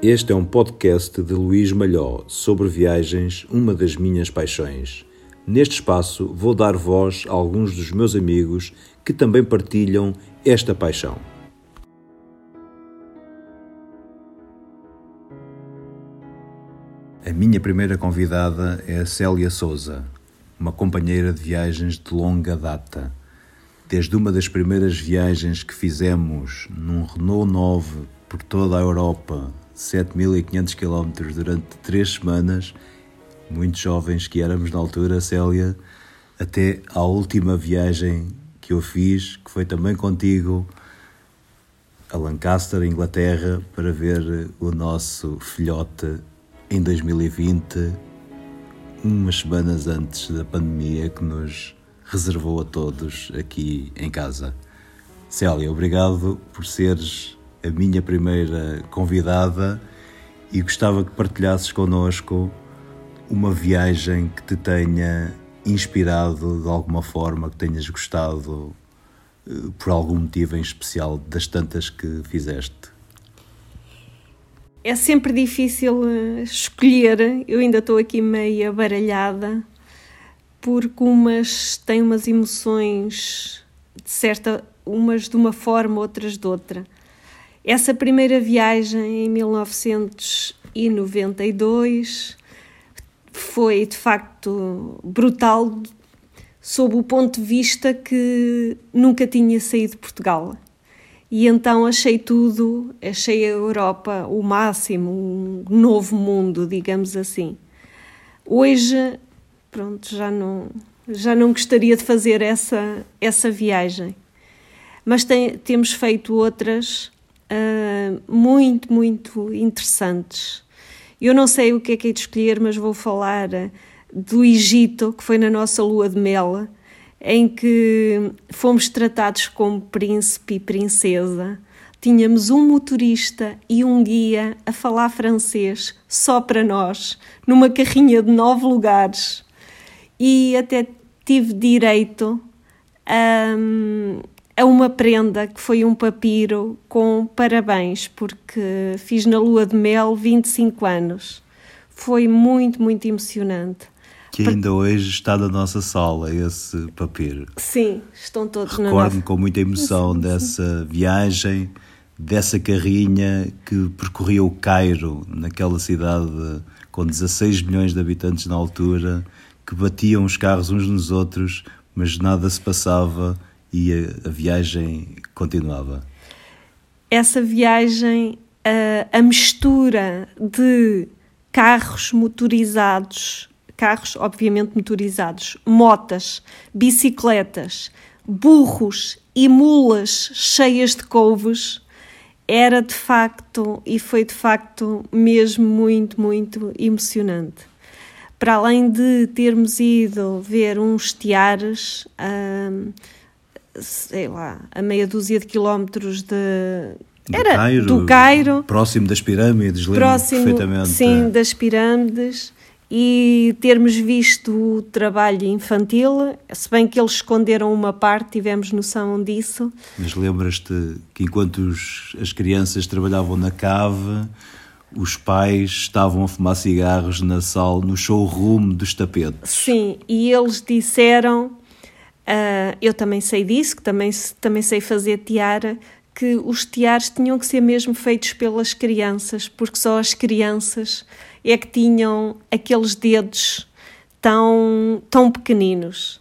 Este é um podcast de Luís Malhó sobre viagens, uma das minhas paixões. Neste espaço vou dar voz a alguns dos meus amigos que também partilham esta paixão. A minha primeira convidada é a Célia Souza, uma companheira de viagens de longa data. Desde uma das primeiras viagens que fizemos num Renault 9 por toda a Europa, 7.500 km durante três semanas, muito jovens que éramos na altura, Célia, até à última viagem que eu fiz, que foi também contigo, a Lancaster, Inglaterra, para ver o nosso filhote em 2020, umas semanas antes da pandemia que nos reservou a todos aqui em casa. Célia, obrigado por seres a minha primeira convidada e gostava que partilhasses connosco uma viagem que te tenha inspirado de alguma forma, que tenhas gostado eh, por algum motivo em especial das tantas que fizeste. É sempre difícil eh, escolher, eu ainda estou aqui meio baralhada, porque umas têm umas emoções de certa, umas de uma forma, outras de outra. Essa primeira viagem em 1992 foi de facto brutal sob o ponto de vista que nunca tinha saído de Portugal. E então achei tudo, achei a Europa o máximo, um novo mundo, digamos assim. Hoje, pronto, já não, já não gostaria de fazer essa, essa viagem. Mas tem, temos feito outras uh, muito, muito interessantes. Eu não sei o que é que é de escolher, mas vou falar do Egito, que foi na nossa lua de mel, em que fomos tratados como príncipe e princesa. Tínhamos um motorista e um guia a falar francês só para nós, numa carrinha de nove lugares. E até tive direito a, a uma prenda que foi um papiro com parabéns, porque fiz na lua de mel 25 anos. Foi muito, muito emocionante. Que ainda hoje está na nossa sala, esse papiro. Sim, estão todos Recordo-me na nossa... com muita emoção sim, dessa sim. viagem, dessa carrinha que percorria o Cairo, naquela cidade com 16 milhões de habitantes na altura, que batiam os carros uns nos outros, mas nada se passava e a, a viagem continuava? Essa viagem, a, a mistura de carros motorizados, carros obviamente motorizados, motas, bicicletas, burros e mulas cheias de couves, era de facto e foi de facto mesmo muito, muito emocionante. Para além de termos ido ver uns tiares, hum, sei lá, a meia dúzia de quilómetros de. Do Era Cairo, do Cairo. Próximo das pirâmides, lembro próximo, perfeitamente. Sim, das pirâmides. E termos visto o trabalho infantil, se bem que eles esconderam uma parte, tivemos noção disso. Mas lembras-te que enquanto os, as crianças trabalhavam na cave, os pais estavam a fumar cigarros na sala, no showroom dos tapetes. Sim, e eles disseram Uh, eu também sei disso, que também, também sei fazer tiara, que os tiares tinham que ser mesmo feitos pelas crianças, porque só as crianças é que tinham aqueles dedos tão, tão pequeninos.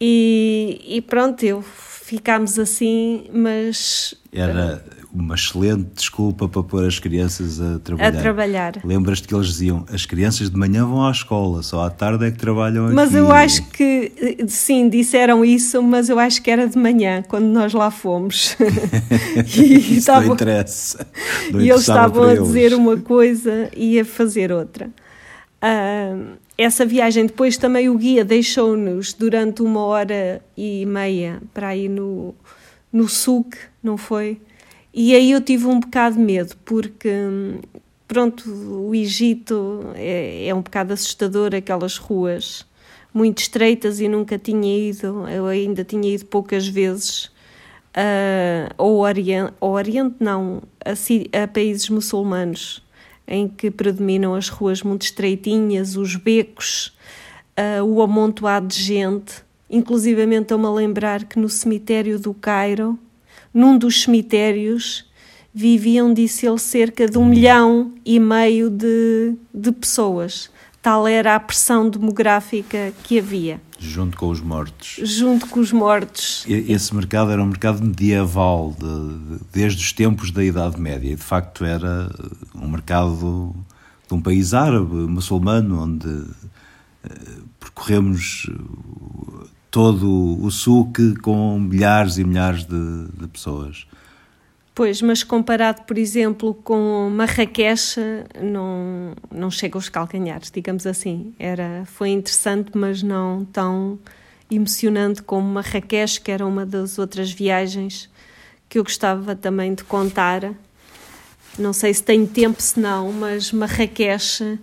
E, e pronto, eu ficámos assim, mas. Era uma excelente desculpa para pôr as crianças a trabalhar. A trabalhar. Lembras-te que eles diziam, as crianças de manhã vão à escola, só à tarde é que trabalham aqui. Mas eu acho que, sim, disseram isso, mas eu acho que era de manhã, quando nós lá fomos. e isso estavam, não interessa. Não e eles estavam a dizer uma coisa e a fazer outra. Uh, essa viagem, depois também o guia deixou-nos durante uma hora e meia para ir no, no SUC, não foi? E aí eu tive um bocado de medo, porque, pronto, o Egito é, é um bocado assustador, aquelas ruas muito estreitas e nunca tinha ido, eu ainda tinha ido poucas vezes uh, ao, Oriente, ao Oriente, não, a, a países muçulmanos. em que predominam as ruas muito estreitinhas, os becos, uh, o amontoado de gente. Inclusivamente estou-me a lembrar que no cemitério do Cairo, num dos cemitérios, viviam, disse ele, cerca de um milhão e meio de, de pessoas. Tal era a pressão demográfica que havia. Junto com os mortos. Junto com os mortos. Esse mercado era um mercado medieval, de, de, desde os tempos da Idade Média. E de facto era um mercado de um país árabe, muçulmano, onde uh, percorremos todo o suque com milhares e milhares de, de pessoas. Pois, mas comparado, por exemplo, com Marrakech, não, não chega aos calcanhares, digamos assim. Era, foi interessante, mas não tão emocionante como Marrakech, que era uma das outras viagens que eu gostava também de contar. Não sei se tenho tempo, se não, mas Marrakech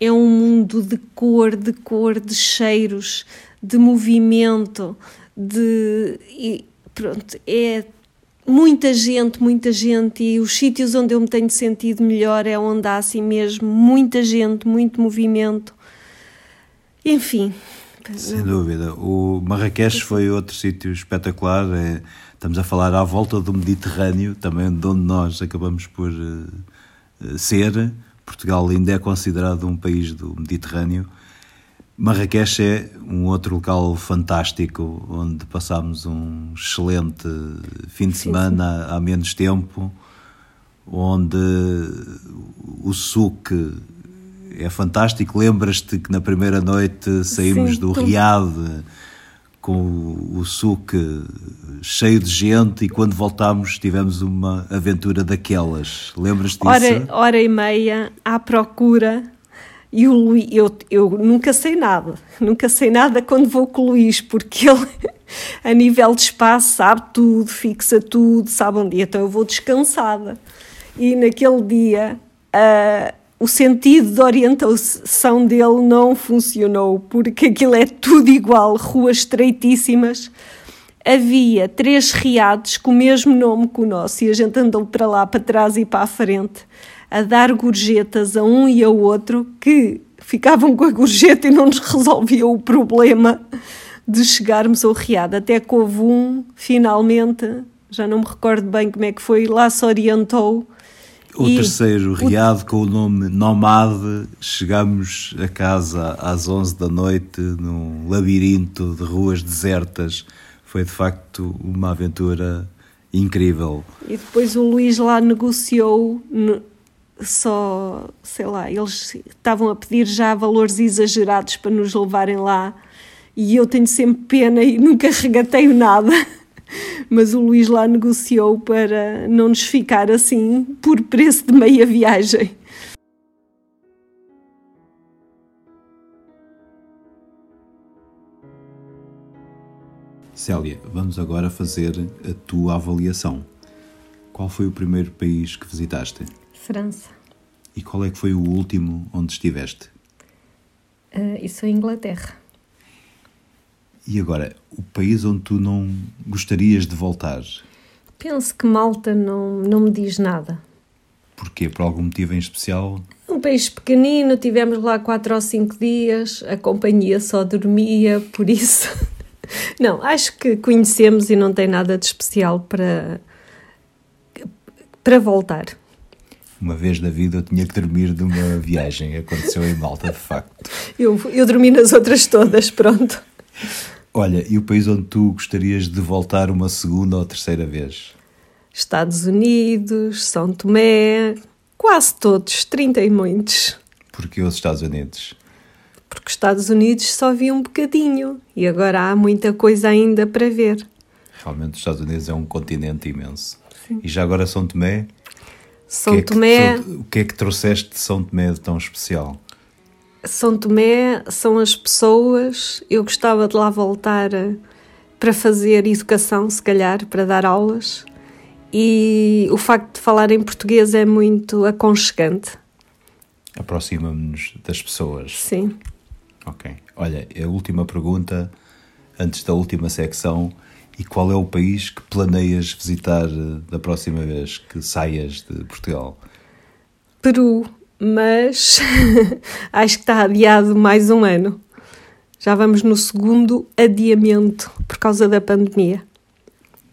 é um mundo de cor, de cor, de cheiros, de movimento, de. E, pronto, é muita gente, muita gente, e os sítios onde eu me tenho sentido melhor é onde há assim mesmo muita gente, muito movimento. Enfim. Sem dúvida. O Marrakech foi outro sítio espetacular. É, estamos a falar à volta do Mediterrâneo, também de onde nós acabamos por uh, ser. Portugal ainda é considerado um país do Mediterrâneo Marrakech é um outro local fantástico onde passámos um excelente fim de semana sim. há menos tempo, onde o suque é fantástico. Lembras-te que na primeira noite saímos sim, do. Riad com o suque cheio de gente e quando voltámos tivemos uma aventura daquelas. Lembras-te disso? Hora, hora e meia à procura e o Luís, eu, eu nunca sei nada, nunca sei nada quando vou com o Luís, porque ele, a nível de espaço, sabe tudo, fixa tudo, sabe onde dia, então eu vou descansada. E naquele dia, uh, o sentido de orientação dele não funcionou, porque aquilo é tudo igual, ruas estreitíssimas. Havia três riados com o mesmo nome que o nosso, e a gente andou para lá, para trás e para a frente a dar gorjetas a um e ao outro que ficavam com a gorjeta e não nos resolviam o problema de chegarmos ao riado. Até que houve um, finalmente, já não me recordo bem como é que foi, lá se orientou. O e terceiro riado o... com o nome Nomade, chegamos a casa às 11 da noite num labirinto de ruas desertas. Foi de facto uma aventura incrível. E depois o Luís lá negociou só, sei lá, eles estavam a pedir já valores exagerados para nos levarem lá e eu tenho sempre pena e nunca regateio nada. Mas o Luís lá negociou para não nos ficar assim por preço de meia viagem. Célia, vamos agora fazer a tua avaliação. Qual foi o primeiro país que visitaste? França. E qual é que foi o último onde estiveste? Uh, isso é Inglaterra. E agora, o país onde tu não gostarias de voltar? Penso que Malta não, não me diz nada. Porquê? Por algum motivo em especial? Um país pequenino, tivemos lá quatro ou cinco dias, a companhia só dormia, por isso. Não, acho que conhecemos e não tem nada de especial para, para voltar uma vez na vida eu tinha que dormir de uma viagem. Aconteceu em Malta, de facto. Eu, eu dormi nas outras todas, pronto. Olha, e o país onde tu gostarias de voltar uma segunda ou terceira vez? Estados Unidos, São Tomé, quase todos, 30 e muitos. Porquê os Estados Unidos? Porque os Estados Unidos só vi um bocadinho e agora há muita coisa ainda para ver. Realmente os Estados Unidos é um continente imenso. Sim. E já agora São Tomé? São que Tomé. É que, o que é que trouxeste de São Tomé de tão especial? São Tomé são as pessoas. Eu gostava de lá voltar para fazer educação, se calhar, para dar aulas. E o facto de falar em português é muito aconchegante. Aproxima-nos das pessoas. Sim. Ok. Olha, a última pergunta, antes da última secção e qual é o país que planeias visitar eh, da próxima vez que saias de Portugal? Peru, mas acho que está adiado mais um ano. Já vamos no segundo adiamento por causa da pandemia.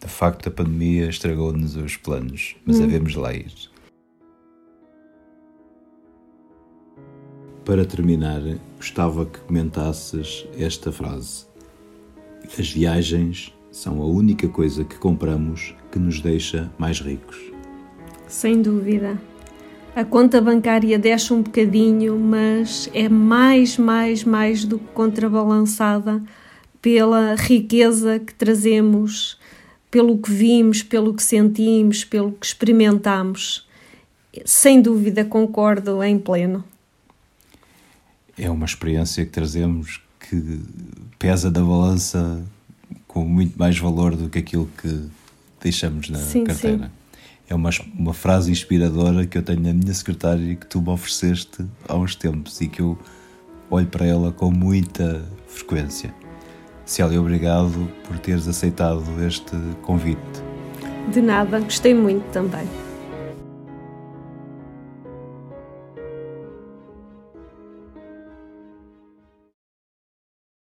De facto, a pandemia estragou-nos os planos, mas hum. havemos lá ir. Para terminar, gostava que comentasses esta frase. As viagens são a única coisa que compramos que nos deixa mais ricos. Sem dúvida. A conta bancária desce um bocadinho, mas é mais, mais, mais do que contrabalançada pela riqueza que trazemos, pelo que vimos, pelo que sentimos, pelo que experimentamos. Sem dúvida concordo em pleno. É uma experiência que trazemos que pesa da balança com muito mais valor do que aquilo que deixamos na sim, carteira. Sim. É uma, uma frase inspiradora que eu tenho na minha secretária e que tu me ofereceste há uns tempos e que eu olho para ela com muita frequência. Célia, obrigado por teres aceitado este convite. De nada, gostei muito também.